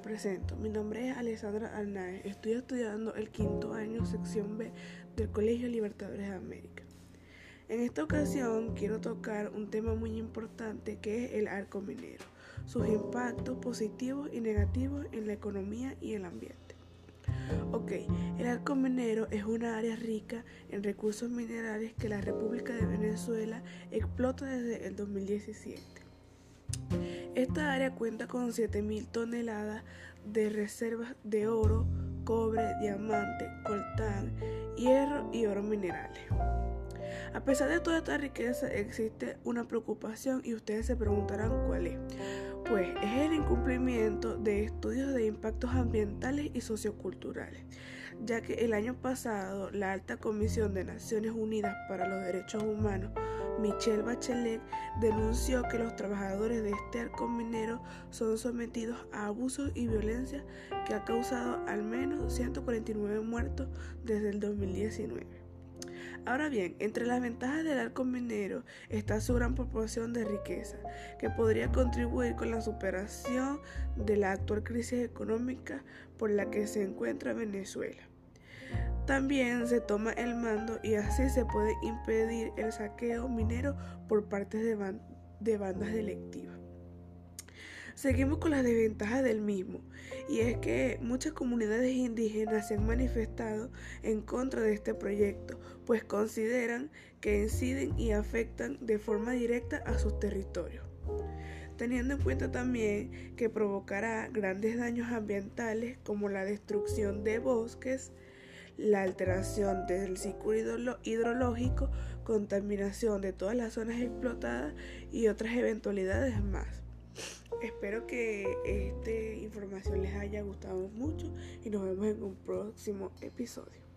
presento. Mi nombre es Alessandra Arnaez. Estoy estudiando el quinto año, sección B del Colegio Libertadores de América. En esta ocasión quiero tocar un tema muy importante que es el arco minero, sus impactos positivos y negativos en la economía y el ambiente. Ok, el arco minero es una área rica en recursos minerales que la República de Venezuela explota desde el 2017. Esta área cuenta con 7.000 toneladas de reservas de oro, cobre, diamante, coltán, hierro y oro minerales. A pesar de toda esta riqueza existe una preocupación y ustedes se preguntarán cuál es. Pues es el incumplimiento de estudios de impactos ambientales y socioculturales, ya que el año pasado la Alta Comisión de Naciones Unidas para los Derechos Humanos Michelle Bachelet denunció que los trabajadores de este arco minero son sometidos a abusos y violencia que ha causado al menos 149 muertos desde el 2019. Ahora bien, entre las ventajas del arco minero está su gran proporción de riqueza, que podría contribuir con la superación de la actual crisis económica por la que se encuentra Venezuela. También se toma el mando y así se puede impedir el saqueo minero por parte de, bandas delictivas. Seguimos con las desventajas del mismo, y es que muchas comunidades indígenas se han manifestado en contra de este proyecto, pues consideran que inciden y afectan de forma directa a sus territorios teniendo en cuenta también que provocará grandes daños ambientales como la destrucción de bosques, la alteración del ciclo hidrológico, contaminación de todas las zonas explotadas y otras eventualidades más. Espero que esta información les haya gustado mucho y nos vemos en un próximo episodio.